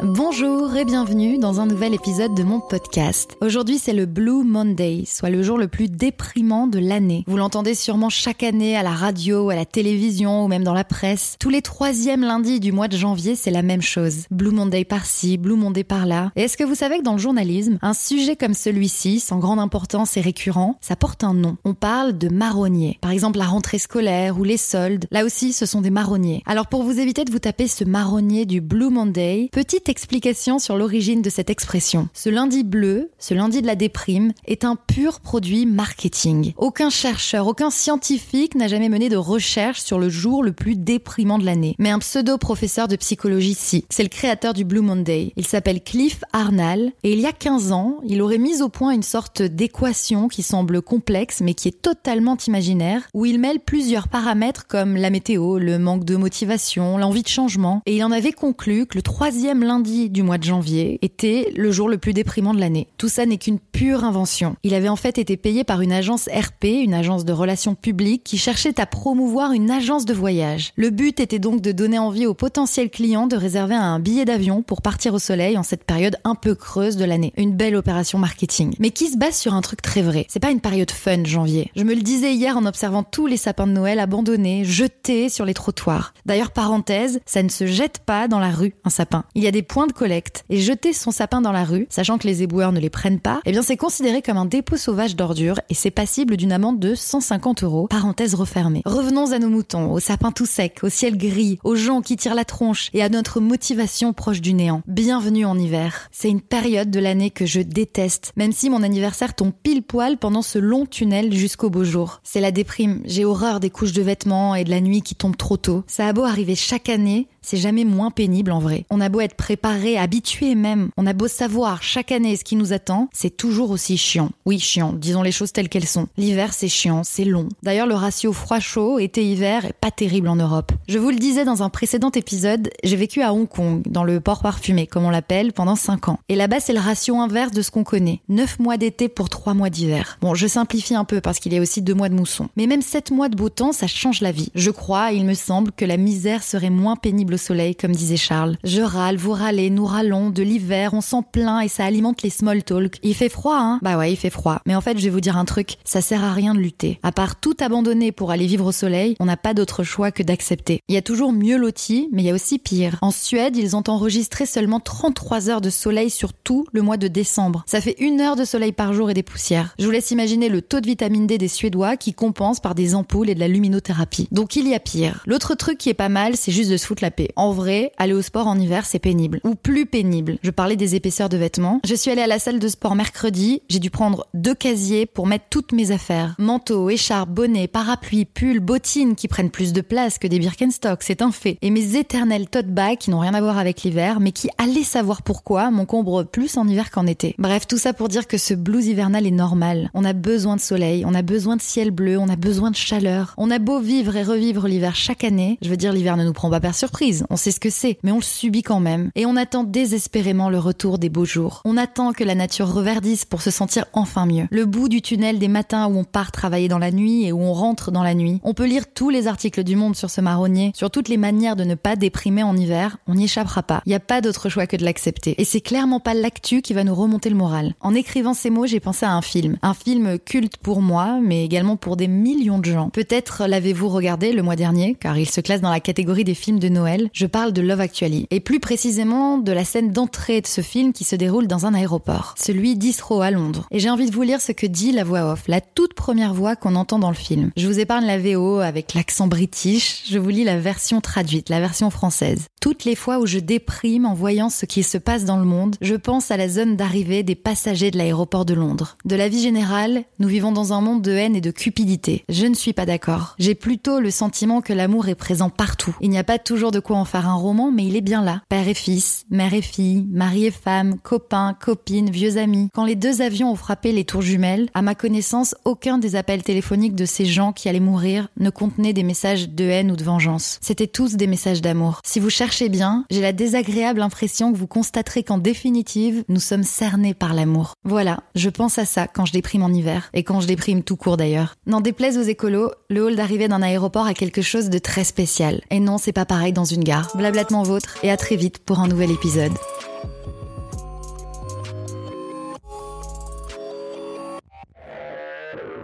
Bonjour et bienvenue dans un nouvel épisode de mon podcast. Aujourd'hui c'est le Blue Monday, soit le jour le plus déprimant de l'année. Vous l'entendez sûrement chaque année à la radio, à la télévision ou même dans la presse. Tous les troisièmes lundis du mois de janvier c'est la même chose. Blue Monday par-ci, Blue Monday par-là. Et est-ce que vous savez que dans le journalisme, un sujet comme celui-ci, sans grande importance et récurrent, ça porte un nom. On parle de marronnier. Par exemple la rentrée scolaire ou les soldes. Là aussi ce sont des marronniers. Alors pour vous éviter de vous taper ce marronnier du Blue Monday, petite explication sur l'origine de cette expression. Ce lundi bleu, ce lundi de la déprime, est un pur produit marketing. Aucun chercheur, aucun scientifique n'a jamais mené de recherche sur le jour le plus déprimant de l'année. Mais un pseudo-professeur de psychologie si. C'est le créateur du Blue Monday. Il s'appelle Cliff Arnall et il y a 15 ans, il aurait mis au point une sorte d'équation qui semble complexe mais qui est totalement imaginaire, où il mêle plusieurs paramètres comme la météo, le manque de motivation, l'envie de changement, et il en avait conclu que le troisième lundi lundi du mois de janvier était le jour le plus déprimant de l'année. Tout ça n'est qu'une pure invention. Il avait en fait été payé par une agence RP, une agence de relations publiques, qui cherchait à promouvoir une agence de voyage. Le but était donc de donner envie aux potentiels clients de réserver un billet d'avion pour partir au soleil en cette période un peu creuse de l'année. Une belle opération marketing. Mais qui se base sur un truc très vrai. C'est pas une période fun, janvier. Je me le disais hier en observant tous les sapins de Noël abandonnés, jetés sur les trottoirs. D'ailleurs, parenthèse, ça ne se jette pas dans la rue, un sapin. Il y a des point de collecte et jeter son sapin dans la rue, sachant que les éboueurs ne les prennent pas, eh bien c'est considéré comme un dépôt sauvage d'ordures et c'est passible d'une amende de 150 euros. Parenthèse refermée. Revenons à nos moutons, aux sapins tout secs, au ciel gris, aux gens qui tirent la tronche et à notre motivation proche du néant. Bienvenue en hiver. C'est une période de l'année que je déteste, même si mon anniversaire tombe pile poil pendant ce long tunnel jusqu'au beau jour. C'est la déprime. J'ai horreur des couches de vêtements et de la nuit qui tombe trop tôt. Ça a beau arriver chaque année, c'est jamais moins pénible en vrai. On a beau être préparé, habitué même, on a beau savoir chaque année ce qui nous attend, c'est toujours aussi chiant. Oui, chiant, disons les choses telles qu'elles sont. L'hiver c'est chiant, c'est long. D'ailleurs le ratio froid-chaud, été-hiver est pas terrible en Europe. Je vous le disais dans un précédent épisode, j'ai vécu à Hong Kong, dans le port parfumé comme on l'appelle, pendant 5 ans. Et là-bas c'est le ratio inverse de ce qu'on connaît. 9 mois d'été pour 3 mois d'hiver. Bon, je simplifie un peu parce qu'il y a aussi 2 mois de mousson. Mais même 7 mois de beau temps, ça change la vie. Je crois, il me semble, que la misère serait moins pénible soleil, comme disait Charles. Je râle, vous râlez, nous râlons, de l'hiver, on s'en plaint et ça alimente les small talk. Il fait froid, hein? Bah ouais, il fait froid. Mais en fait, je vais vous dire un truc, ça sert à rien de lutter. À part tout abandonner pour aller vivre au soleil, on n'a pas d'autre choix que d'accepter. Il y a toujours mieux loti, mais il y a aussi pire. En Suède, ils ont enregistré seulement 33 heures de soleil sur tout le mois de décembre. Ça fait une heure de soleil par jour et des poussières. Je vous laisse imaginer le taux de vitamine D des Suédois qui compense par des ampoules et de la luminothérapie. Donc il y a pire. L'autre truc qui est pas mal, c'est juste de se foutre la paix. En vrai, aller au sport en hiver, c'est pénible. Ou plus pénible. Je parlais des épaisseurs de vêtements. Je suis allée à la salle de sport mercredi. J'ai dû prendre deux casiers pour mettre toutes mes affaires. Manteau, écharpe, bonnet, parapluie, pull, bottines qui prennent plus de place que des Birkenstock, c'est un fait. Et mes éternels tote bags qui n'ont rien à voir avec l'hiver, mais qui, allez savoir pourquoi, m'encombrent plus en hiver qu'en été. Bref, tout ça pour dire que ce blues hivernal est normal. On a besoin de soleil, on a besoin de ciel bleu, on a besoin de chaleur. On a beau vivre et revivre l'hiver chaque année. Je veux dire, l'hiver ne nous prend pas par surprise. On sait ce que c'est, mais on le subit quand même. On attend désespérément le retour des beaux jours. On attend que la nature reverdisse pour se sentir enfin mieux. Le bout du tunnel des matins où on part travailler dans la nuit et où on rentre dans la nuit. On peut lire tous les articles du monde sur ce marronnier, sur toutes les manières de ne pas déprimer en hiver. On n'y échappera pas. Il n'y a pas d'autre choix que de l'accepter. Et c'est clairement pas l'actu qui va nous remonter le moral. En écrivant ces mots, j'ai pensé à un film. Un film culte pour moi, mais également pour des millions de gens. Peut-être l'avez-vous regardé le mois dernier, car il se classe dans la catégorie des films de Noël. Je parle de Love Actually. Et plus précisément de la scène d'entrée de ce film qui se déroule dans un aéroport. Celui d'Isro à Londres. Et j'ai envie de vous lire ce que dit la voix off, la toute première voix qu'on entend dans le film. Je vous épargne la VO avec l'accent british, je vous lis la version traduite, la version française. Toutes les fois où je déprime en voyant ce qui se passe dans le monde, je pense à la zone d'arrivée des passagers de l'aéroport de Londres. De la vie générale, nous vivons dans un monde de haine et de cupidité. Je ne suis pas d'accord. J'ai plutôt le sentiment que l'amour est présent partout. Il n'y a pas toujours de quoi en faire un roman, mais il est bien là. Père et fils, mère et fille, mari et femme, copains, copines, vieux amis. Quand les deux avions ont frappé les tours jumelles, à ma connaissance, aucun des appels téléphoniques de ces gens qui allaient mourir ne contenait des messages de haine ou de vengeance. C'était tous des messages d'amour. Si vous bien, j'ai la désagréable impression que vous constaterez qu'en définitive, nous sommes cernés par l'amour. Voilà, je pense à ça quand je déprime en hiver, et quand je déprime tout court d'ailleurs. N'en déplaise aux écolos, le hall d'arrivée d'un aéroport a quelque chose de très spécial. Et non, c'est pas pareil dans une gare. Blablatement vôtre, et à très vite pour un nouvel épisode.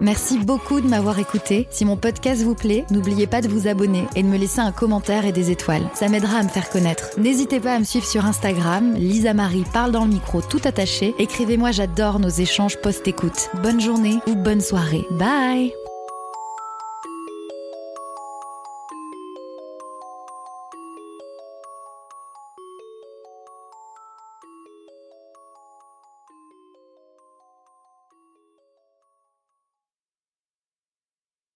Merci beaucoup de m'avoir écouté. Si mon podcast vous plaît, n'oubliez pas de vous abonner et de me laisser un commentaire et des étoiles. Ça m'aidera à me faire connaître. N'hésitez pas à me suivre sur Instagram, Lisa Marie parle dans le micro tout attaché. Écrivez-moi, j'adore nos échanges post-écoute. Bonne journée ou bonne soirée. Bye